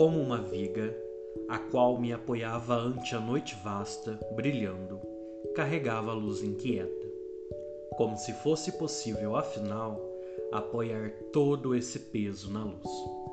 como uma viga, a qual me apoiava ante a noite vasta, brilhando, carregava a luz inquieta, como se fosse possível, afinal, apoiar todo esse peso na luz.